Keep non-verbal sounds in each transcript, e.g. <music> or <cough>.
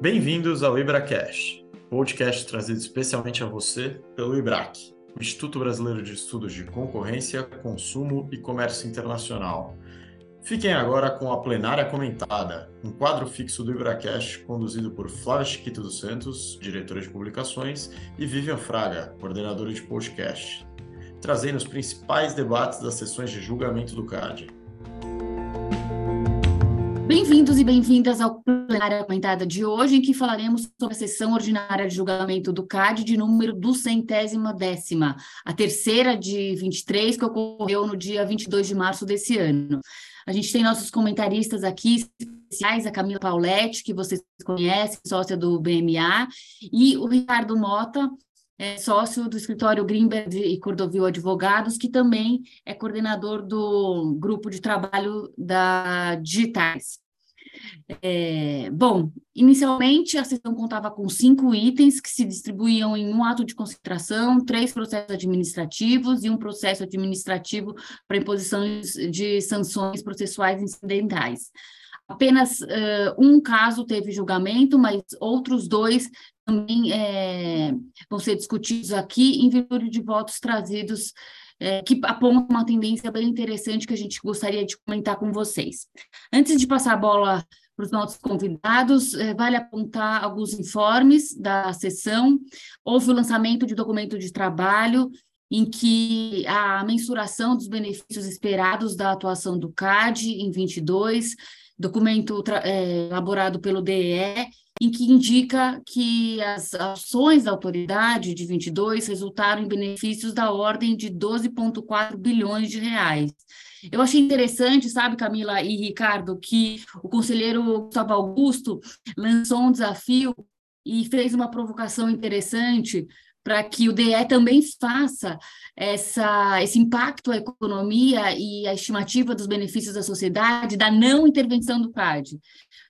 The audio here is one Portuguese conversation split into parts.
Bem-vindos ao IbraCast, podcast trazido especialmente a você pelo IBRAC, Instituto Brasileiro de Estudos de Concorrência, Consumo e Comércio Internacional. Fiquem agora com a Plenária Comentada, um quadro fixo do IbraCast conduzido por Flávia Chiquito dos Santos, diretora de publicações, e Vivian Fraga, coordenadora de podcast, trazendo os principais debates das sessões de julgamento do CAD. Bem-vindos e bem-vindas ao plenária comentada de hoje, em que falaremos sobre a sessão ordinária de julgamento do CAD de número do centésima décima, a terceira de 23, que ocorreu no dia 22 de março desse ano. A gente tem nossos comentaristas aqui especiais, a Camila Pauletti, que vocês conhecem, sócia do BMA, e o Ricardo Mota, é sócio do escritório Greenberg e Cordovil Advogados, que também é coordenador do grupo de trabalho da Digitais. É, bom, inicialmente a sessão contava com cinco itens que se distribuíam em um ato de concentração, três processos administrativos e um processo administrativo para imposição de sanções processuais incidentais. Apenas uh, um caso teve julgamento, mas outros dois também é, vão ser discutidos aqui em virtude de votos trazidos é, que apontam uma tendência bem interessante que a gente gostaria de comentar com vocês. Antes de passar a bola para os nossos convidados, é, vale apontar alguns informes da sessão. Houve o lançamento de documento de trabalho em que a mensuração dos benefícios esperados da atuação do CAD em 22, documento é, elaborado pelo DE, em que indica que as ações da autoridade de 22 resultaram em benefícios da ordem de 12,4 bilhões de reais. Eu achei interessante, sabe, Camila e Ricardo, que o conselheiro Gustavo Augusto lançou um desafio e fez uma provocação interessante para que o DE também faça essa, esse impacto à economia e a estimativa dos benefícios da sociedade da não intervenção do CAD.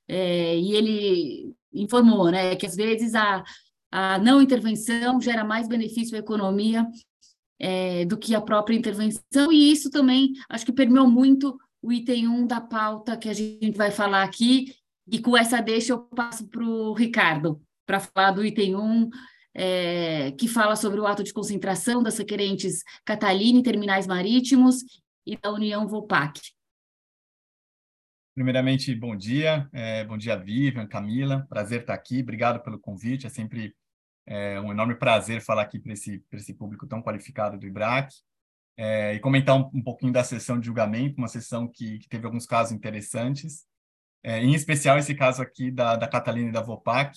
É, e ele informou né, que às vezes a, a não intervenção gera mais benefício à economia é, do que a própria intervenção, e isso também acho que permeou muito o item 1 da pauta que a gente vai falar aqui, e com essa deixa eu passo para o Ricardo, para falar do item 1, é, que fala sobre o ato de concentração das requerentes Catalina Terminais Marítimos e da União Vopac. Primeiramente, bom dia, é, bom dia, Vivian, Camila, prazer estar aqui, obrigado pelo convite, é sempre é, um enorme prazer falar aqui para esse, esse público tão qualificado do IBRAC é, e comentar um, um, pouquinho da sessão de julgamento, uma sessão que, que teve alguns casos interessantes, é, em especial esse caso aqui da, da Catalina e da Vopac,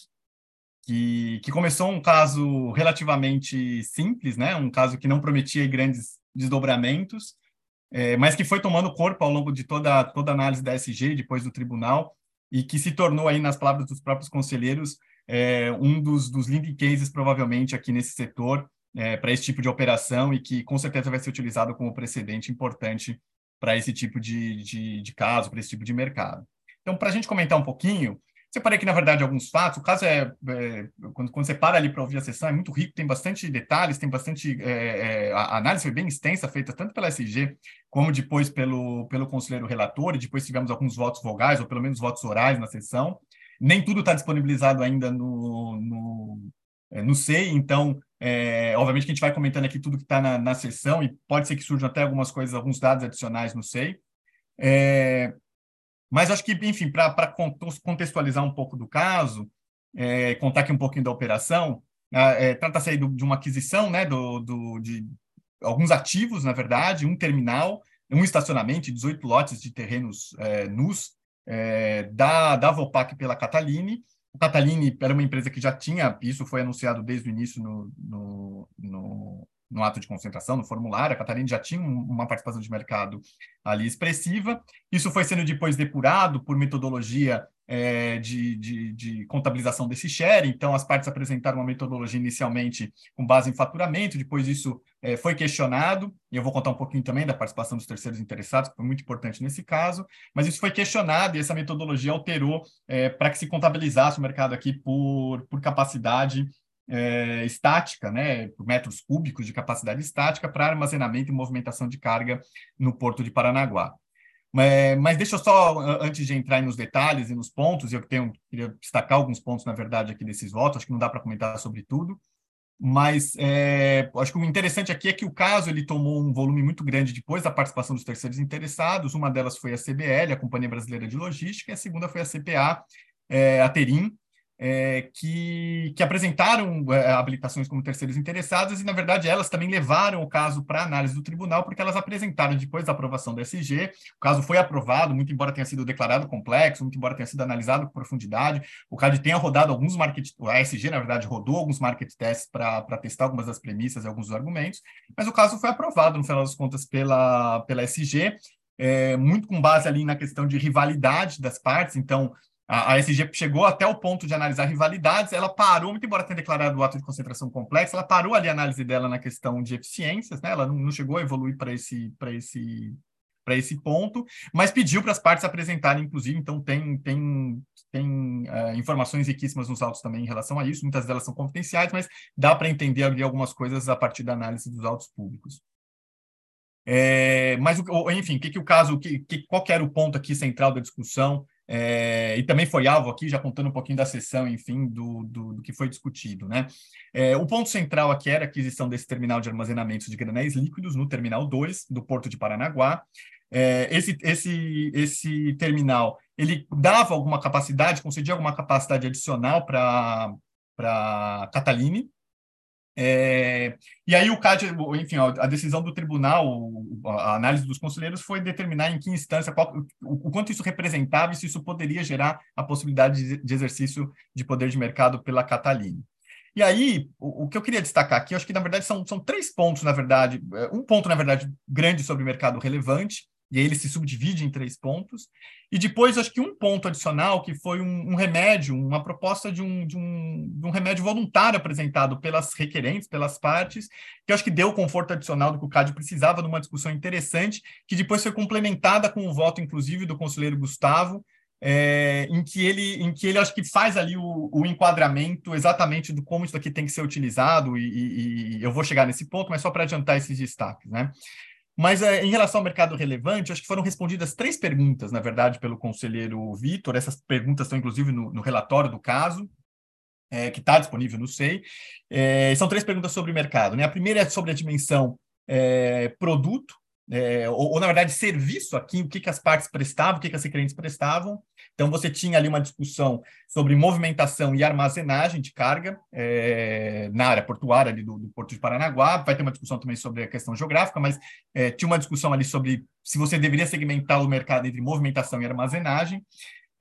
que, que começou um caso relativamente simples, né? um caso que não prometia grandes desdobramentos, é, mas que foi tomando corpo ao longo de toda, toda a análise da SG, depois do tribunal, e que se tornou, aí, nas palavras dos próprios conselheiros, é, um dos, dos leading cases, provavelmente, aqui nesse setor, é, para esse tipo de operação, e que com certeza vai ser utilizado como precedente importante para esse tipo de, de, de caso, para esse tipo de mercado. Então, para a gente comentar um pouquinho, Separei aqui, na verdade, alguns fatos. O caso é, é quando, quando, você para ali para ouvir a sessão, é muito rico, tem bastante detalhes, tem bastante. É, é, a análise foi bem extensa, feita tanto pela SG como depois pelo, pelo conselheiro relator, e depois tivemos alguns votos vogais, ou pelo menos votos orais na sessão. Nem tudo está disponibilizado ainda no, no, é, no SEI, então, é, obviamente que a gente vai comentando aqui tudo que está na, na sessão, e pode ser que surjam até algumas coisas, alguns dados adicionais no SEI. É, mas acho que, enfim, para contextualizar um pouco do caso, é, contar aqui um pouquinho da operação, é, trata-se aí do, de uma aquisição né, do, do, de alguns ativos, na verdade, um terminal, um estacionamento, 18 lotes de terrenos é, nus é, da, da Vopac pela Cataline. A Cataline era uma empresa que já tinha, isso foi anunciado desde o início no, no, no no ato de concentração, no formulário, a Catarina já tinha uma participação de mercado ali expressiva. Isso foi sendo depois depurado por metodologia é, de, de, de, contabilização desse share. Então, as partes apresentaram uma metodologia inicialmente com base em faturamento, depois isso é, foi questionado, e eu vou contar um pouquinho também da participação dos terceiros interessados, que foi muito importante nesse caso, mas isso foi questionado e essa metodologia alterou é, para que se contabilizasse o mercado aqui por, por capacidade é, estática, né, por metros cúbicos de capacidade estática para armazenamento e movimentação de carga no porto de Paranaguá. Mas, mas deixa eu só, antes de entrar nos detalhes e nos pontos, eu tenho, queria destacar alguns pontos, na verdade, aqui desses votos, acho que não dá para comentar sobre tudo, mas é, acho que o interessante aqui é que o caso ele tomou um volume muito grande depois da participação dos terceiros interessados, uma delas foi a CBL, a Companhia Brasileira de Logística, e a segunda foi a CPA, é, a Terim, é, que, que, apresentaram é, habilitações como terceiros interessados e, na verdade, elas também levaram o caso para análise do tribunal, porque elas apresentaram, depois da aprovação do SG, o caso foi aprovado, muito embora tenha sido declarado complexo, muito embora tenha sido analisado com profundidade, o CAD tenha rodado alguns market, a SG, na verdade, rodou alguns market tests para testar algumas das premissas e alguns dos argumentos, mas o caso foi aprovado, no final das contas, pela, pela SG, é, muito com base ali na questão de rivalidade das partes, então a, SG chegou até o ponto de analisar rivalidades, ela parou, muito embora tenha declarado o ato de concentração complexa, ela parou ali a análise dela na questão de eficiências, né? ela não, não chegou a evoluir para esse, esse, esse ponto, mas pediu para as partes apresentarem, inclusive, então tem, tem, tem uh, informações riquíssimas nos autos também em relação a isso, muitas delas são confidenciais, mas dá para entender ali algumas coisas a partir da análise dos autos públicos. É, mas, enfim, que, que o caso, que, que, qual que era o ponto aqui central da discussão? É, e também foi alvo aqui, já contando um pouquinho da sessão, enfim, do, do, do que foi discutido. Né? É, o ponto central aqui era a aquisição desse terminal de armazenamento de granéis líquidos no Terminal 2 do Porto de Paranaguá. É, esse, esse, esse terminal, ele dava alguma capacidade, concedia alguma capacidade adicional para Cataline, é, e aí o CAD, enfim, a decisão do tribunal, a análise dos conselheiros foi determinar em que instância, qual, o, o, quanto isso representava e se isso poderia gerar a possibilidade de, exercício de poder de mercado pela Cataline. E aí, o, que eu queria destacar aqui, acho que na verdade são, são três pontos, na verdade, é, um ponto, na verdade, grande sobre mercado relevante, e ele se subdivide em três pontos. E depois, acho que um ponto adicional, que foi um, um remédio, uma proposta de um, de, um, de um remédio voluntário apresentado pelas requerentes, pelas partes, que acho que deu o conforto adicional do que o CAD precisava numa discussão interessante, que depois foi complementada com o voto, inclusive, do conselheiro Gustavo, é, em que ele, em que ele acho que faz ali o, o, enquadramento exatamente do como isso aqui tem que ser utilizado, e, e, e eu vou chegar nesse ponto, mas só para adiantar esses destaques, né? Mas é, em relação ao mercado relevante, acho que foram respondidas três perguntas, na verdade, pelo conselheiro Vitor. Essas perguntas estão, inclusive, no, no relatório do caso, é, que está disponível no SEI. É, são três perguntas sobre o mercado. Né? A primeira é sobre a dimensão é, produto, ou, ou, na verdade, serviço aqui, o que, que as partes prestavam, o que, que as requerentes prestavam. Então, você tinha ali uma discussão sobre movimentação e armazenagem de carga é, na área portuária ali do, do, Porto de Paranaguá. Vai ter uma discussão também sobre a questão geográfica, mas é, tinha uma discussão ali sobre se você deveria segmentar o mercado entre movimentação e armazenagem.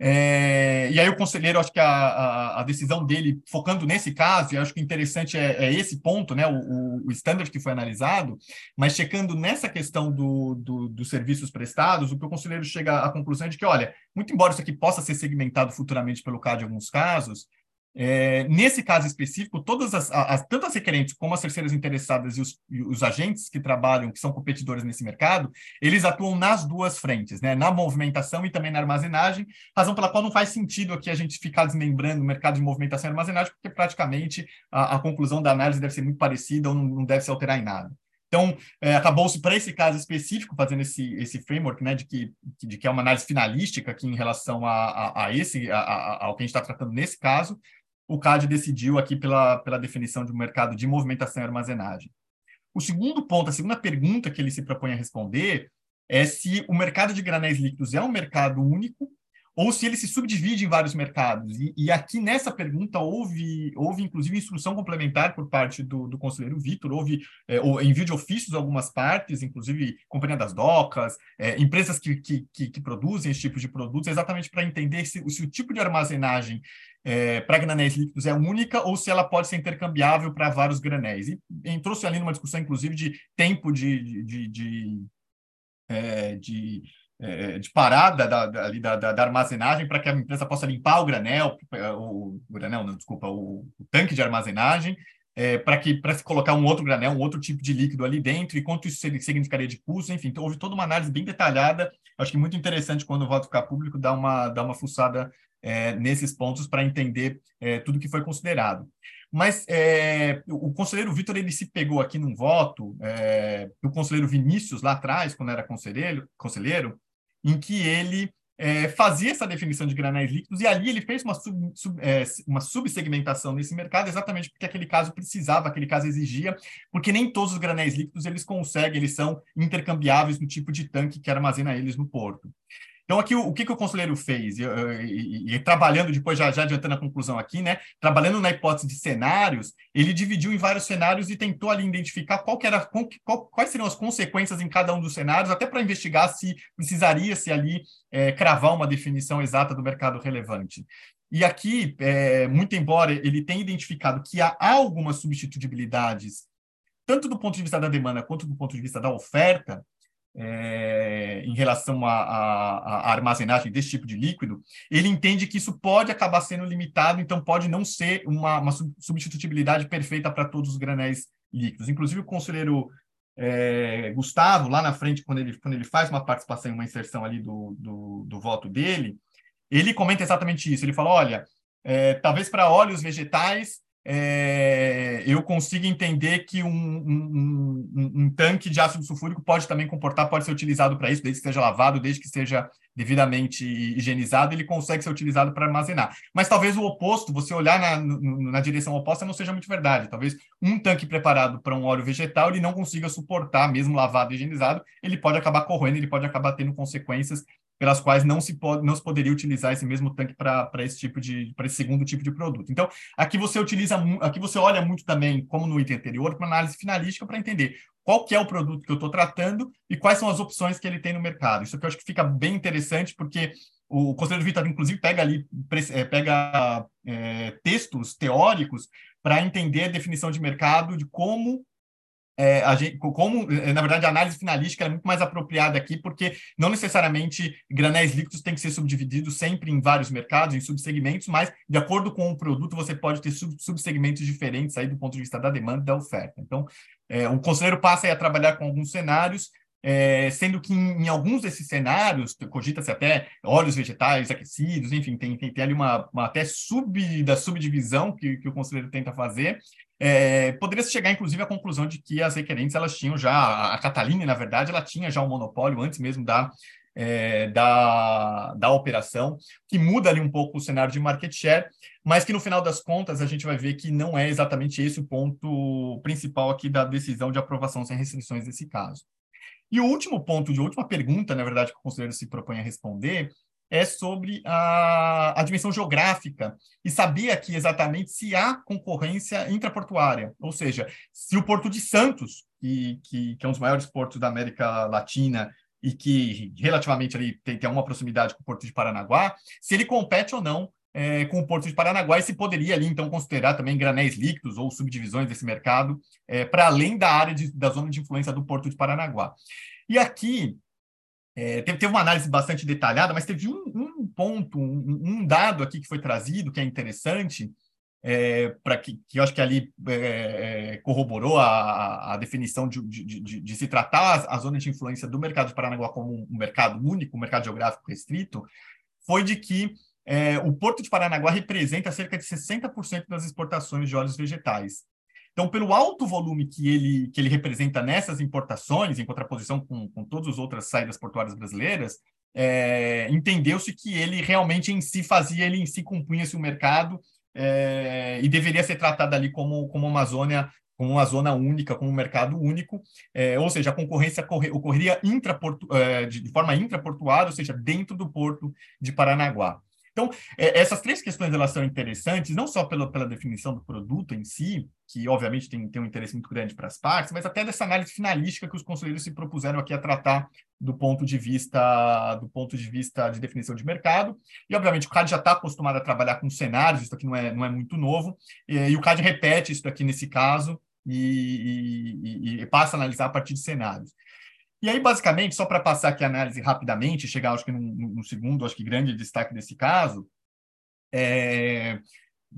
É, e aí o conselheiro, acho que a, a, a, decisão dele, focando nesse caso, e acho que interessante é, é esse ponto, né, o, o, standard que foi analisado, mas checando nessa questão do, do, dos serviços prestados, o que o conselheiro chega à conclusão é de que, olha, muito embora isso aqui possa ser segmentado futuramente pelo CAD em alguns casos, é, nesse caso específico, todas as, as, tanto as requerentes como as terceiras interessadas e os, e os, agentes que trabalham, que são competidores nesse mercado, eles atuam nas duas frentes, né? na movimentação e também na armazenagem, razão pela qual não faz sentido aqui a gente ficar desmembrando o mercado de movimentação e armazenagem, porque praticamente a, a conclusão da análise deve ser muito parecida ou não, não deve se alterar em nada. Então, é, acabou-se para esse caso específico, fazendo esse, esse framework, né, de que, de que é uma análise finalística aqui em relação a, a, a esse, a, ao que a gente está tratando nesse caso, o CAD decidiu aqui pela, pela definição de um mercado de movimentação e armazenagem. O segundo ponto, a segunda pergunta que ele se propõe a responder é se o mercado de granéis líquidos é um mercado único ou se ele se subdivide em vários mercados. E, e aqui nessa pergunta houve, houve inclusive instrução complementar por parte do, do conselheiro Vitor, houve é, envio de ofícios algumas partes, inclusive Companhia das Docas, é, empresas que, que, que, que, produzem esse tipo de produtos, exatamente para entender se, se, o tipo de armazenagem é, para granéis líquidos é única ou se ela pode ser intercambiável para vários granéis. E entrou-se ali numa discussão, inclusive, de tempo de, de, de, é, de, é, de parada da, da, da, da armazenagem para que a empresa possa limpar o granel, o, o granel, não, desculpa, o, o tanque de armazenagem, é, para que para se colocar um outro granel, um outro tipo de líquido ali dentro, e quanto isso significaria de custo, enfim, então, houve toda uma análise bem detalhada, acho que muito interessante quando o voto ficar público, dar uma, dar uma fuçada é, nesses pontos para entender é, tudo que foi considerado. Mas é, o conselheiro Vitor ele se pegou aqui num voto, é, o conselheiro Vinícius lá atrás, quando era conselheiro, conselheiro em que ele é, fazia essa definição de granéis líquidos e ali ele fez uma, sub, sub, é, uma subsegmentação nesse mercado exatamente porque aquele caso precisava, aquele caso exigia, porque nem todos os granéis líquidos eles conseguem, eles são intercambiáveis no tipo de tanque que armazena eles no porto. Então, aqui, o, o que, que o conselheiro fez? E, e, e, trabalhando, depois, já, já adiantando a conclusão aqui, né? Trabalhando na hipótese de cenários, ele dividiu em vários cenários e tentou ali identificar qual que era, qual, quais seriam as consequências em cada um dos cenários, até para investigar se precisaria-se ali é, cravar uma definição exata do mercado relevante. E aqui, é, muito embora ele tenha identificado que há algumas substituibilidades, tanto do ponto de vista da demanda quanto do ponto de vista da oferta, é, em relação à armazenagem desse tipo de líquido, ele entende que isso pode acabar sendo limitado, então pode não ser uma, uma substitutibilidade perfeita para todos os granéis líquidos. Inclusive, o conselheiro é, Gustavo, lá na frente, quando ele, quando ele faz uma participação, uma inserção ali do, do, do voto dele, ele comenta exatamente isso. Ele fala: olha, é, talvez para óleos vegetais é, eu consigo entender que um, um, um, um, tanque de ácido sulfúrico pode também comportar, pode ser utilizado para isso, desde que seja lavado, desde que seja devidamente higienizado, ele consegue ser utilizado para armazenar. Mas talvez o oposto, você olhar na, na direção oposta, não seja muito verdade. Talvez um tanque preparado para um óleo vegetal, ele não consiga suportar, mesmo lavado e higienizado, ele pode acabar corroendo, ele pode acabar tendo consequências pelas quais não se, pode, não se poderia utilizar esse mesmo tanque para esse tipo de para esse segundo tipo de produto. Então, aqui você utiliza aqui você olha muito também, como no item anterior, para análise finalística para entender qual que é o produto que eu estou tratando e quais são as opções que ele tem no mercado. Isso aqui eu acho que fica bem interessante, porque o Conselheiro Vitor, inclusive, pega ali, é, pega é, textos teóricos para entender a definição de mercado, de como é, a gente, como, é, na verdade, a análise finalística é muito mais apropriada aqui, porque não necessariamente granéis líquidos têm que ser subdivididos sempre em vários mercados, em subsegmentos, mas, de acordo com o produto, você pode ter sub, subsegmentos diferentes aí do ponto de vista da demanda e da oferta. Então, é, o conselheiro passa a trabalhar com alguns cenários, é, sendo que em, em, alguns desses cenários, cogita-se até óleos vegetais aquecidos, enfim, tem, tem, tem ali uma, uma até sub, da subdivisão que, que o conselheiro tenta fazer, é, poderia chegar, inclusive, à conclusão de que as requerentes elas tinham já, a Catalina, na verdade, ela tinha já um monopólio antes mesmo da, é, da, da operação, que muda ali um pouco o cenário de market share, mas que no final das contas a gente vai ver que não é exatamente esse o ponto principal aqui da decisão de aprovação sem restrições nesse caso. E o último ponto, de última pergunta, na verdade, que o conselheiro se propõe a responder, é sobre a, a dimensão geográfica e saber aqui exatamente se há concorrência intraportuária, ou seja, se o Porto de Santos, que, que, que é um dos maiores portos da América Latina e que relativamente ali tem, tem uma proximidade com o Porto de Paranaguá, se ele compete ou não é, com o Porto de Paranaguá e se poderia ali então considerar também granéis líquidos ou subdivisões desse mercado é, para além da área de, da zona de influência do Porto de Paranaguá. E aqui é, teve, uma análise bastante detalhada, mas teve um, um ponto, um, um, dado aqui que foi trazido que é interessante, é, para que, que eu acho que ali é, é corroborou a, a definição de, de, de, de, se tratar a, zona de influência do mercado de Paranaguá como um, mercado único, um mercado geográfico restrito, foi de que é, o Porto de Paranaguá representa cerca de 60% das exportações de óleos vegetais. Então, pelo alto volume que ele, que ele representa nessas importações, em contraposição com, com todas as outras saídas portuárias brasileiras, é, entendeu-se que ele realmente em si fazia, ele em si compunha-se o mercado é, e deveria ser tratado ali como, como uma zona como uma zona única, como um mercado único, é, ou seja, a concorrência ocorreria intraportu, é, de, de forma intraportuária, ou seja, dentro do porto de Paranaguá. Então, é, essas três questões elas são interessantes, não só pela, pela definição do produto em si, que obviamente tem, tem um interesse muito grande para as partes, mas até dessa análise finalística que os conselheiros se propuseram aqui a tratar do ponto de vista do ponto de vista de definição de mercado. E, obviamente, o CAD já está acostumado a trabalhar com cenários, isso aqui não é, não é muito novo, e, e o CAD repete isso aqui nesse caso e, e, e passa a analisar a partir de cenários. E aí, basicamente, só para passar aqui a análise rapidamente, chegar, acho que no, segundo, acho que grande destaque desse caso, é,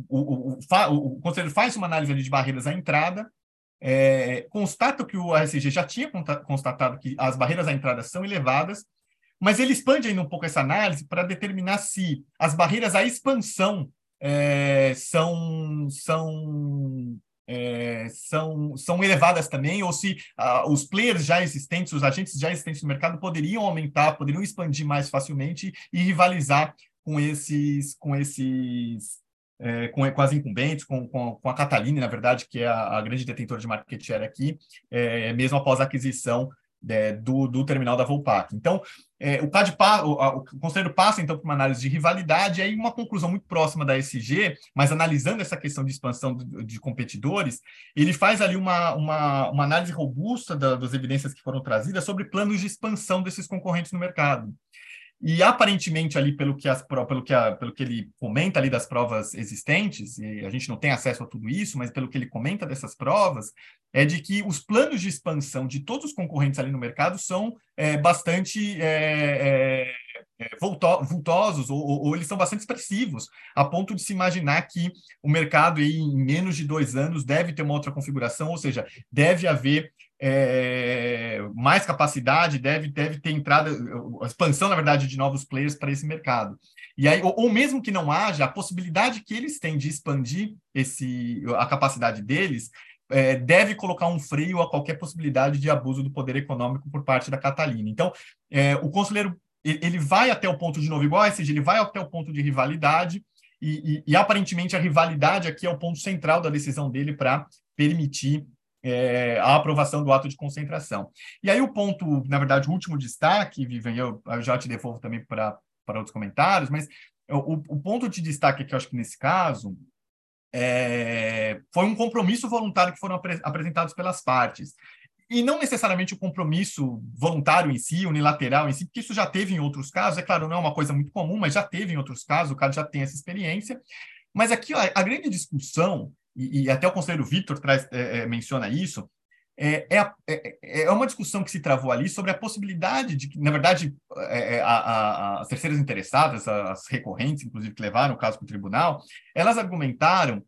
o, o, o, o conselho faz uma análise de barreiras à entrada, é, constata que o RSG já tinha constatado que as barreiras à entrada são elevadas, mas ele expande ainda um pouco essa análise para determinar se as barreiras à expansão é, são, são é, são, são elevadas também, ou se uh, os players já existentes, os agentes já existentes no mercado poderiam aumentar, poderiam expandir mais facilmente e rivalizar com esses, com esses é, com, com as incumbentes, com, com, com, a Cataline, na verdade, que é a, a grande detentora de market share aqui, é, mesmo após a aquisição é, do, do terminal da Volpac. Então, é, o, CAD, o, o, conselheiro passa, então, por uma análise de rivalidade, e aí uma conclusão muito próxima da SG, mas analisando essa questão de expansão de, de competidores, ele faz ali uma, uma, uma análise robusta da, das evidências que foram trazidas sobre planos de expansão desses concorrentes no mercado. E aparentemente ali pelo que, as, pelo, que a, pelo que ele comenta ali das provas existentes, e a gente não tem acesso a tudo isso, mas pelo que ele comenta dessas provas, é de que os planos de expansão de todos os concorrentes ali no mercado são é, bastante é, é, é vultosos, ou, ou, eles são bastante expressivos, a ponto de se imaginar que o mercado em menos de dois anos deve ter uma outra configuração, ou seja, deve haver é, mais capacidade, deve, deve ter entrada, expansão, na verdade, de novos players para esse mercado. E aí, ou, ou, mesmo que não haja, a possibilidade que eles têm de expandir esse, a capacidade deles é, deve colocar um freio a qualquer possibilidade de abuso do poder econômico por parte da Catalina. Então, é, o conselheiro ele vai até o ponto de novo igual, ou seja, ele vai até o ponto de rivalidade, e, e, e aparentemente a rivalidade aqui é o ponto central da decisão dele para permitir é, a aprovação do ato de concentração. E aí o ponto, na verdade, o último destaque, Vivian, eu, eu já te devolvo também para outros comentários, mas o, o, ponto de destaque que eu acho que nesse caso é, foi um compromisso voluntário que foram apre, apresentados pelas partes. E não necessariamente o compromisso voluntário em si, unilateral em si, porque isso já teve em outros casos, é claro, não é uma coisa muito comum, mas já teve em outros casos, o cara já tem essa experiência. Mas aqui a, a grande discussão e, e até o conselheiro Vitor traz, é, é, menciona isso, é, é, é, é, uma discussão que se travou ali sobre a possibilidade de que, na verdade, é, é a, a, as terceiras interessadas, as recorrentes, inclusive, que levaram o caso para o tribunal, elas argumentaram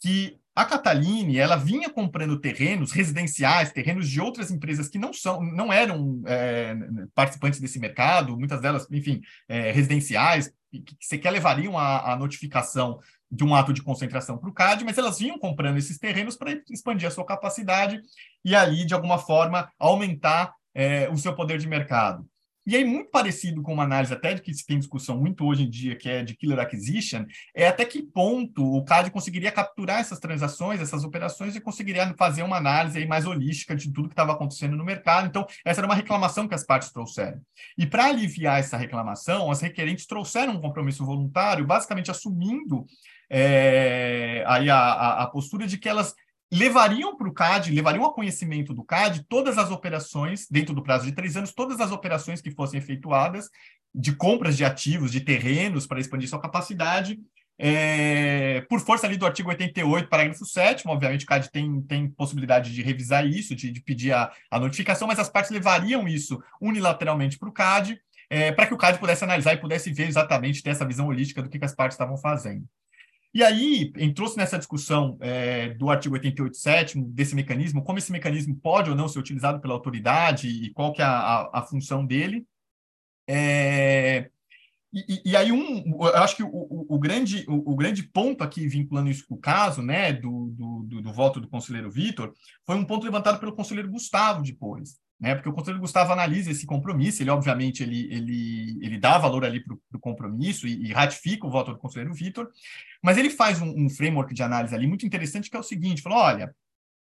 que a Cataline ela vinha comprando terrenos residenciais, terrenos de outras empresas que não são, não eram é, participantes desse mercado, muitas delas, enfim, é, residenciais, que, que sequer levariam a, a notificação de um ato de concentração para o CAD, mas elas vinham comprando esses terrenos para expandir a sua capacidade e ali, de alguma forma, aumentar é, o seu poder de mercado. E aí, muito parecido com uma análise até de que se tem discussão muito hoje em dia, que é de killer acquisition, é até que ponto o CAD conseguiria capturar essas transações, essas operações, e conseguiria fazer uma análise aí mais holística de tudo que estava acontecendo no mercado. Então, essa era uma reclamação que as partes trouxeram. E para aliviar essa reclamação, as requerentes trouxeram um compromisso voluntário, basicamente assumindo é, aí a, a, a postura de que elas levariam para o CAD, levariam a conhecimento do CAD todas as operações, dentro do prazo de três anos, todas as operações que fossem efetuadas de compras de ativos, de terrenos para expandir sua capacidade, é, por força ali do artigo 88, parágrafo 7 obviamente o CAD tem, tem possibilidade de revisar isso, de, de pedir a, a, notificação, mas as partes levariam isso unilateralmente para o CAD, é, para que o CAD pudesse analisar e pudesse ver exatamente, ter essa visão holística do que, que as partes estavam fazendo. E aí entrou-se nessa discussão é, do artigo 88.7, desse mecanismo, como esse mecanismo pode ou não ser utilizado pela autoridade e qual que é a, a, a função dele. É, e, e, aí, um, eu acho que o, o, o grande, o, o, grande ponto aqui, vinculando isso com o caso né, do, do, do, do voto do conselheiro Vitor, foi um ponto levantado pelo conselheiro Gustavo depois né? Porque o conselheiro Gustavo analisa esse compromisso, ele obviamente ele, ele, ele dá valor ali para o compromisso e, e, ratifica o voto do conselheiro Vitor, mas ele faz um, um, framework de análise ali muito interessante que é o seguinte, falou, olha,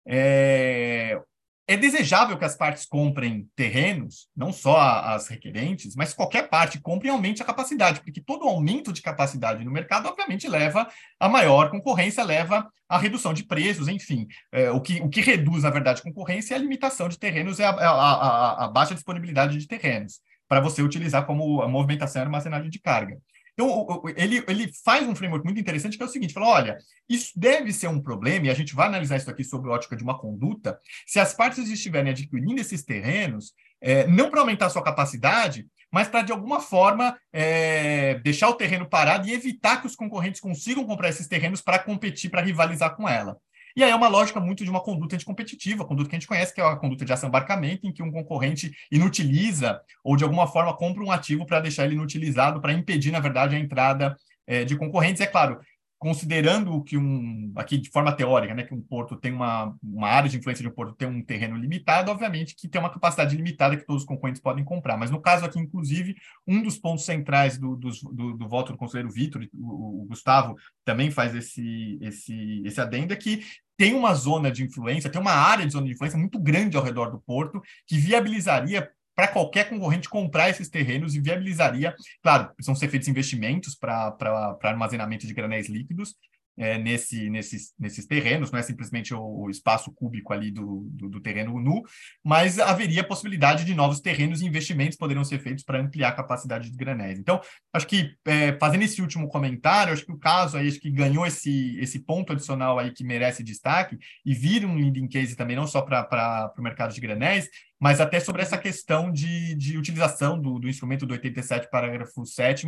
é, é desejável que as partes comprem terrenos, não só as requerentes, mas qualquer parte compre e aumente a capacidade, porque todo aumento de capacidade no mercado, obviamente, leva a maior concorrência, leva a redução de preços, enfim. É, o, que, o que reduz, na verdade, a concorrência é a limitação de terrenos, é a, a, a, a baixa disponibilidade de terrenos, para você utilizar como a movimentação e armazenagem de carga. Então, ele, ele faz um framework muito interessante que é o seguinte: fala, olha, isso deve ser um problema, e a gente vai analisar isso aqui sob a ótica de uma conduta, se as partes estiverem adquirindo esses terrenos, é, não para aumentar a sua capacidade, mas para, de alguma forma, é, deixar o terreno parado e evitar que os concorrentes consigam comprar esses terrenos para competir, para rivalizar com ela. E aí é uma lógica muito de uma conduta anticompetitiva, conduta que a gente conhece, que é a conduta de assambarcamento, em que um concorrente inutiliza ou de alguma forma compra um ativo para deixar ele inutilizado, para impedir, na verdade, a entrada é, de concorrentes. É claro, considerando que um, aqui de forma teórica, né, que um porto tem uma, uma área de influência de um porto tem um terreno limitado, obviamente que tem uma capacidade limitada que todos os concorrentes podem comprar. Mas no caso aqui, inclusive, um dos pontos centrais do, do, do, do voto do conselheiro Vitor, o, o, Gustavo também faz esse, esse, esse adendo, é que tem uma zona de influência, tem uma área de zona de influência muito grande ao redor do porto, que viabilizaria para qualquer concorrente comprar esses terrenos e viabilizaria, claro, precisam ser feitos investimentos para armazenamento de granéis líquidos, é, nesse, nesses, nesses terrenos, não é simplesmente o, o espaço cúbico ali do, do, do, terreno nu, mas haveria possibilidade de novos terrenos e investimentos poderiam ser feitos para ampliar a capacidade de granéis. Então, acho que, é, fazendo esse último comentário, acho que o caso aí, acho que ganhou esse, esse ponto adicional aí que merece destaque e vira um leading case também, não só para o mercado de granéis, mas até sobre essa questão de, de utilização do, do instrumento do 87, parágrafo 7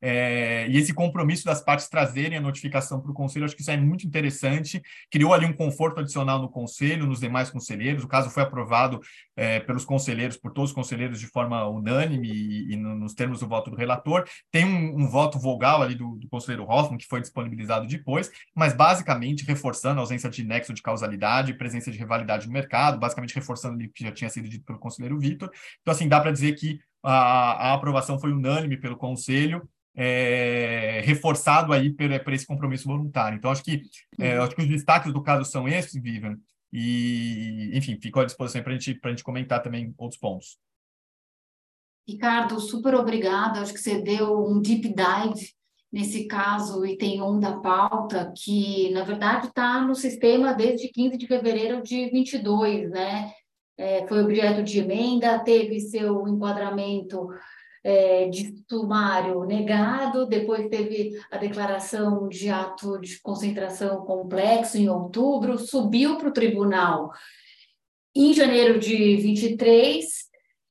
é, e esse compromisso das partes trazerem a notificação para o conselho, acho que isso é muito interessante. Criou ali um conforto adicional no conselho, nos demais conselheiros. O caso foi aprovado é, pelos conselheiros, por todos os conselheiros de forma unânime e, e nos termos do voto do relator. Tem um, um voto vogal ali do, do, conselheiro Hoffman, que foi disponibilizado depois, mas basicamente reforçando a ausência de nexo de causalidade presença de rivalidade no mercado, basicamente reforçando o que já tinha sido dito pelo conselheiro Vitor. Então, assim, dá para dizer que a, a aprovação foi unânime pelo conselho é, reforçado aí por, por, esse compromisso voluntário. Então, acho que, é, uhum. acho que os destaques do caso são esses, Vivian, e, enfim, fico à disposição para gente, a gente comentar também outros pontos. Ricardo, super obrigada. Acho que você deu um deep dive nesse caso e tem um da pauta que, na verdade, está no sistema desde 15 de fevereiro de 22, né? É, foi objeto de emenda, teve seu enquadramento é, de sumário negado, depois teve a declaração de ato de concentração complexo em outubro, subiu para o tribunal em janeiro de 23,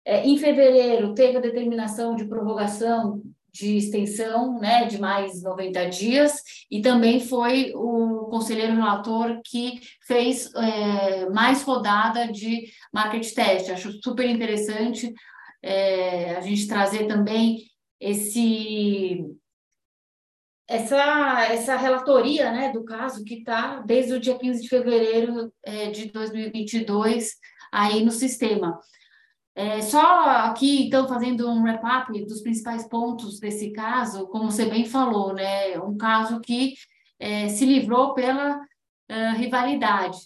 é, em fevereiro teve a determinação de prorrogação de extensão né, de mais 90 dias, e também foi o conselheiro relator que fez é, mais rodada de market test. Acho super interessante é, a gente trazer também esse essa, essa relatoria né, do caso que está desde o dia 15 de fevereiro é, de 2022 aí no sistema. É, só aqui, então, fazendo um wrap-up dos principais pontos desse caso, como você bem falou, né, um caso que é, se livrou pela uh, rivalidade.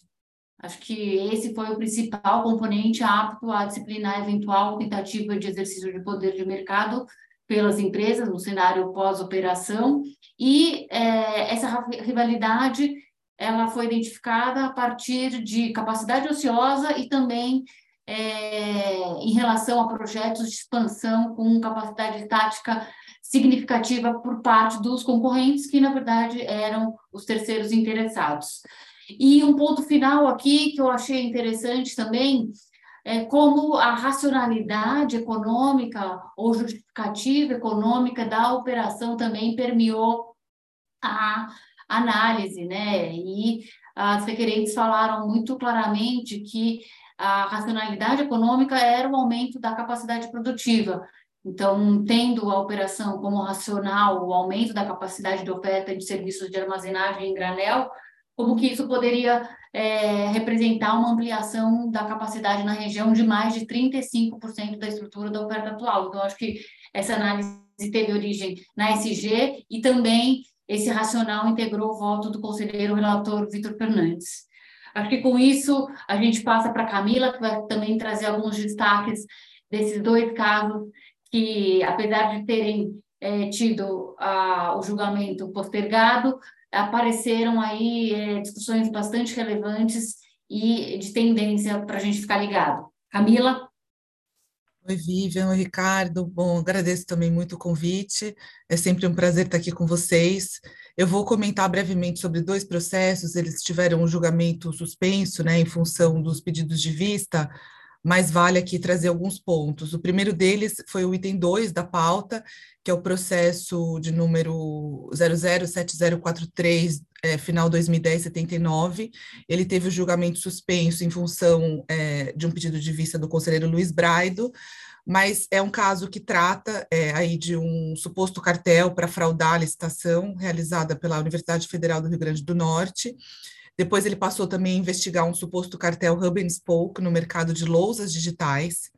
Acho que esse foi o principal componente apto a disciplinar eventual tentativa de exercício de poder de mercado pelas empresas no cenário pós-operação e é, essa rivalidade ela foi identificada a partir de capacidade ociosa e também é, em relação a projetos de expansão com capacidade tática significativa por parte dos concorrentes, que na verdade eram os terceiros interessados. E um ponto final aqui que eu achei interessante também é como a racionalidade econômica ou justificativa econômica da operação também permeou a análise, né? E as requerentes falaram muito claramente que a racionalidade econômica era o aumento da capacidade produtiva. Então, tendo a operação como racional, o aumento da capacidade de oferta de serviços de armazenagem em granel, como que isso poderia é, representar uma ampliação da capacidade na região de mais de 35% da estrutura da oferta atual. Então, acho que essa análise teve origem na SG e também esse racional integrou o voto do conselheiro relator Vitor Fernandes. Acho que com isso a gente passa para a Camila, que vai também trazer alguns destaques desses dois casos que, apesar de terem é, tido a, o julgamento postergado, apareceram aí é, discussões bastante relevantes e de tendência para a gente ficar ligado. Camila? Oi, Vivian, oi, Ricardo. Bom, agradeço também muito o convite. É sempre um prazer estar aqui com vocês. Eu vou comentar brevemente sobre dois processos. Eles tiveram um julgamento suspenso, né, em função dos pedidos de vista, mas vale aqui trazer alguns pontos. O primeiro deles foi o item 2 da pauta, que é o processo de número 007043, é, final 2010-79. Ele teve o julgamento suspenso em função é, de um pedido de vista do conselheiro Luiz Braido, mas é um caso que trata é, aí de um suposto cartel para fraudar a licitação realizada pela Universidade Federal do Rio Grande do Norte. Depois ele passou também a investigar um suposto cartel Hub and Spoke no mercado de lousas digitais.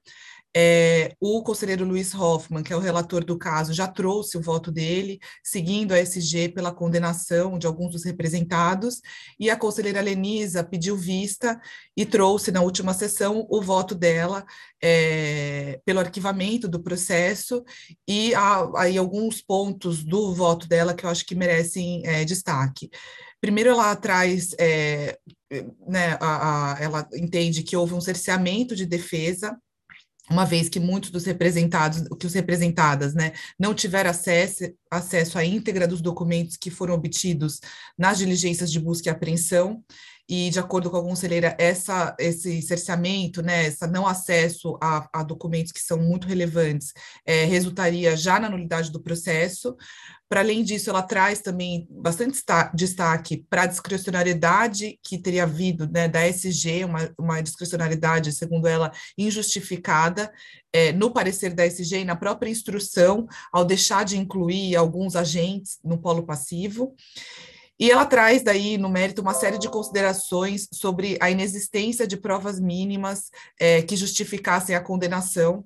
É, o conselheiro Luiz Hoffman, que é o relator do caso, já trouxe o voto dele, seguindo a SG pela condenação de alguns dos representados, e a conselheira Lenisa pediu vista e trouxe na última sessão o voto dela é, pelo arquivamento do processo, e há aí alguns pontos do voto dela que eu acho que merecem é, destaque. Primeiro, ela traz, é, né, a, a, ela entende que houve um cerceamento de defesa uma vez que muitos dos representados, que os representadas, né, não tiveram acesso, acesso à íntegra dos documentos que foram obtidos nas diligências de busca e apreensão, e de acordo com a conselheira, essa, esse cerceamento, né, essa não acesso a, a documentos que são muito relevantes, é, resultaria já na nulidade do processo, para além disso, ela traz também bastante destaque para a discrecionariedade que teria havido né, da SG, uma, uma discrecionariedade, segundo ela, injustificada é, no parecer da SG e na própria instrução, ao deixar de incluir alguns agentes no polo passivo. E ela traz daí no mérito uma série de considerações sobre a inexistência de provas mínimas é, que justificassem a condenação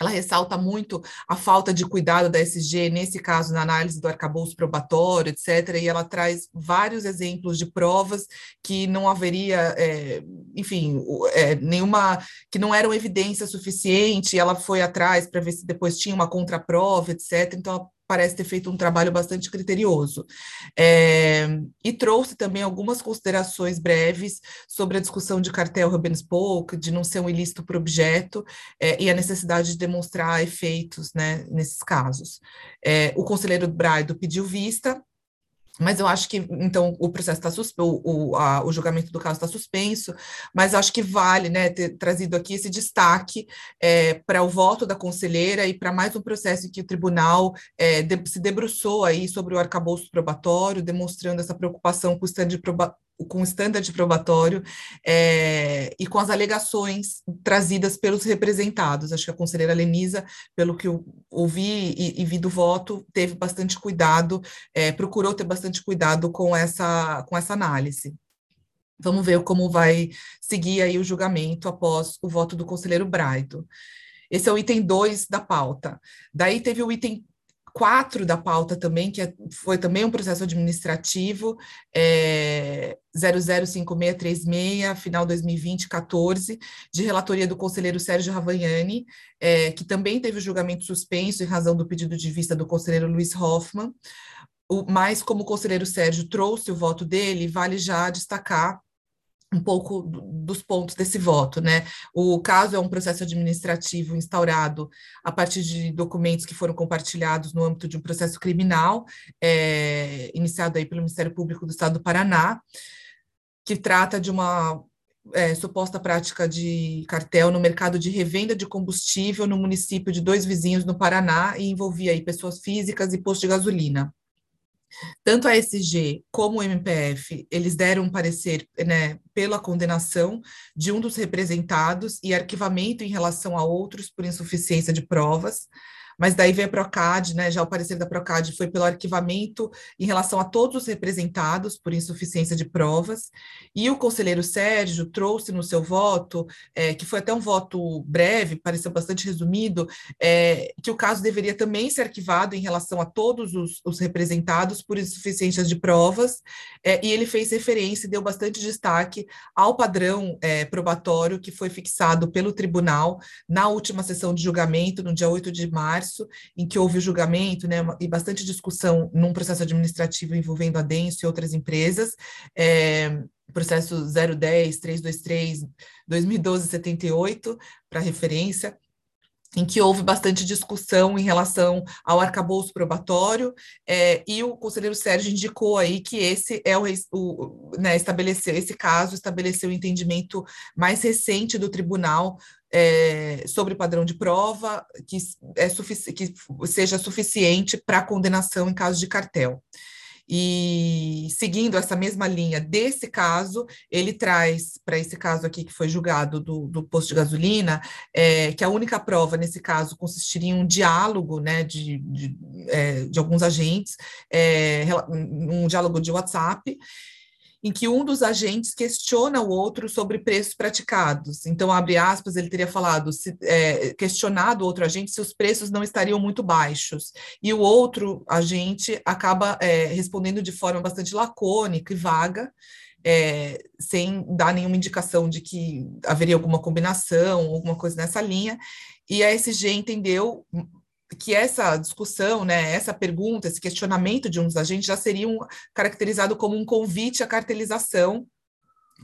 ela ressalta muito a falta de cuidado da SG, nesse caso, na análise do arcabouço probatório, etc., e ela traz vários exemplos de provas que não haveria, é, enfim, é, nenhuma, que não eram evidência suficiente, ela foi atrás para ver se depois tinha uma contraprova, etc., então parece ter feito um trabalho bastante criterioso. É, e trouxe também algumas considerações breves sobre a discussão de cartel Rubenspoke, de não ser um ilícito por objeto, é, e a necessidade de demonstrar efeitos né, nesses casos. É, o conselheiro Braido pediu vista, mas eu acho que, então, o processo está suspenso, o, o julgamento do caso está suspenso, mas acho que vale, né, ter trazido aqui esse destaque é, para o voto da conselheira e para mais um processo em que o tribunal é, de, se debruçou aí sobre o arcabouço probatório, demonstrando essa preocupação com o stand proba com o standard probatório é, e com as alegações trazidas pelos representados. Acho que a conselheira Lenisa, pelo que eu ouvi e, e vi do voto, teve bastante cuidado, é, procurou ter bastante cuidado com essa, com essa análise. Vamos ver como vai seguir aí o julgamento após o voto do conselheiro Braido. Esse é o item 2 da pauta. Daí teve o item 4 da pauta também, que é, foi também um processo administrativo, é, 005636, final 2020, 14, de relatoria do conselheiro Sérgio Ravagnani, é, que também teve o julgamento suspenso em razão do pedido de vista do conselheiro Luiz Hoffman, o, mas como o conselheiro Sérgio trouxe o voto dele, vale já destacar um pouco dos pontos desse voto, né? O caso é um processo administrativo instaurado a partir de documentos que foram compartilhados no âmbito de um processo criminal, é, iniciado aí pelo Ministério Público do Estado do Paraná, que trata de uma é, suposta prática de cartel no mercado de revenda de combustível no município de dois vizinhos no Paraná e envolvia aí pessoas físicas e posto de gasolina. Tanto a SG como o MPF, eles deram um parecer né, pela condenação de um dos representados e arquivamento em relação a outros por insuficiência de provas mas daí vem a Procad, né, já o parecer da Procad foi pelo arquivamento em relação a todos os representados por insuficiência de provas, e o conselheiro Sérgio trouxe no seu voto, é, que foi até um voto breve, pareceu bastante resumido, é, que o caso deveria também ser arquivado em relação a todos os, os representados por insuficiência de provas, é, e ele fez referência e deu bastante destaque ao padrão é, probatório que foi fixado pelo tribunal na última sessão de julgamento, no dia 8 de março, março, em que houve o julgamento né, e bastante discussão num processo administrativo envolvendo a Denso e outras empresas, é, processo 010 323 2012 78, para referência, em que houve bastante discussão em relação ao arcabouço probatório, é, e o conselheiro Sérgio indicou aí que esse é o, o né, estabeleceu, esse caso estabeleceu o entendimento mais recente do tribunal é, sobre padrão de prova que, é que seja suficiente para condenação em caso de cartel. E seguindo essa mesma linha desse caso, ele traz para esse caso aqui que foi julgado do, do posto de gasolina, é, que a única prova nesse caso consistiria em um diálogo né, de, de, é, de alguns agentes, é, um diálogo de WhatsApp, em que um dos agentes questiona o outro sobre preços praticados. Então, abre aspas, ele teria falado, se, é, questionado o outro agente se os preços não estariam muito baixos. E o outro agente acaba é, respondendo de forma bastante lacônica e vaga, é, sem dar nenhuma indicação de que haveria alguma combinação, alguma coisa nessa linha. E a SG entendeu que essa discussão, né, essa pergunta, esse questionamento de dos agentes já seria um, caracterizado como um convite à cartelização,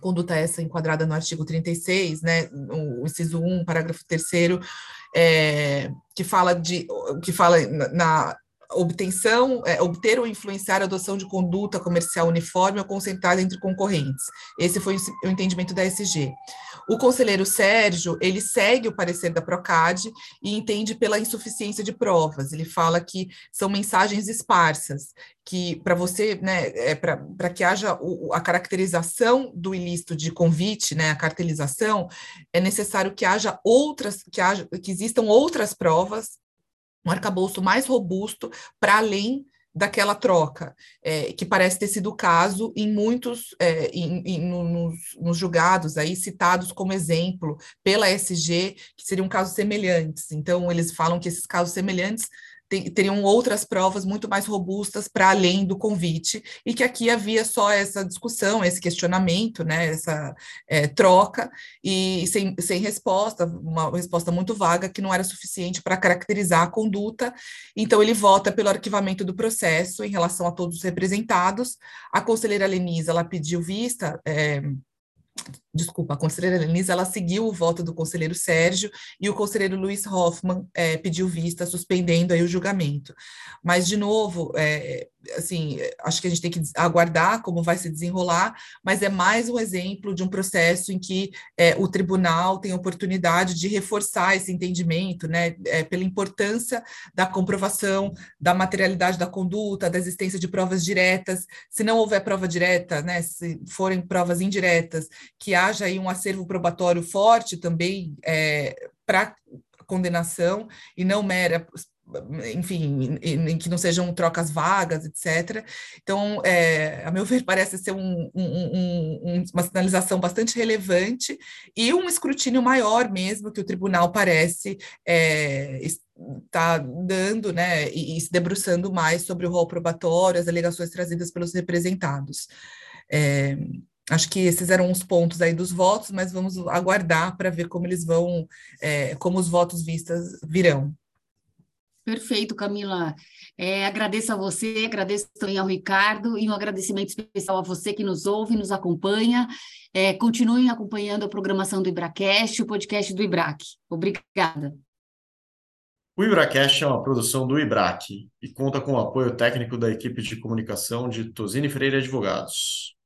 conduta essa enquadrada no artigo 36, né, o inciso 1, parágrafo 3 é, que fala de que fala na, na obtenção, é, obter ou influenciar a adoção de conduta comercial uniforme ou concentrada entre concorrentes. Esse foi o entendimento da SG. O conselheiro Sérgio, ele segue o parecer da Procad e entende pela insuficiência de provas. Ele fala que são mensagens esparsas, que para você, né, é, para que haja o, a caracterização do ilícito de convite, né, a cartelização, é necessário que haja outras, que, haja, que existam outras provas um arcabouço mais robusto para além daquela troca, é, que parece ter sido o caso em muitos, é, em, em, nos, nos, julgados aí citados como exemplo pela SG, que seriam casos semelhantes. Então, eles falam que esses casos semelhantes teriam outras provas muito mais robustas para além do convite, e que aqui havia só essa discussão, esse questionamento, né, essa é, troca, e sem, sem resposta, uma resposta muito vaga, que não era suficiente para caracterizar a conduta. Então, ele vota pelo arquivamento do processo em relação a todos os representados. A conselheira Lenisa, ela pediu vista. É, desculpa, a conselheira Denise, ela seguiu o voto do conselheiro Sérgio e o conselheiro Luiz Hoffman é, pediu vista, suspendendo aí o julgamento. Mas, de novo, é, assim, acho que a gente tem que aguardar como vai se desenrolar, mas é mais um exemplo de um processo em que é, o tribunal tem oportunidade de reforçar esse entendimento, né, é, pela importância da comprovação da materialidade da conduta, da existência de provas diretas. Se não houver prova direta, né, se forem provas indiretas, que haja aí um acervo probatório forte também é, para condenação e não mera enfim, em, que não sejam trocas vagas, etc. Então, é, a meu ver, <laughs> parece ser um, um, um, uma sinalização bastante relevante e um escrutínio maior mesmo que o tribunal parece é, está dando, né, e, e, se debruçando mais sobre o rol probatório, as alegações trazidas pelos representados. É, Acho que esses eram os pontos aí dos votos, mas vamos aguardar para ver como eles vão, é, como os votos vistas virão. Perfeito, Camila. É, agradeço a você, agradeço também ao Ricardo e um agradecimento especial a você que nos ouve, nos acompanha. É, continuem acompanhando a programação do Ibracast, o podcast do Ibrac. Obrigada. O Ibracast é uma produção do Ibrac e conta com o apoio técnico da equipe de comunicação de Tosini Freire Advogados.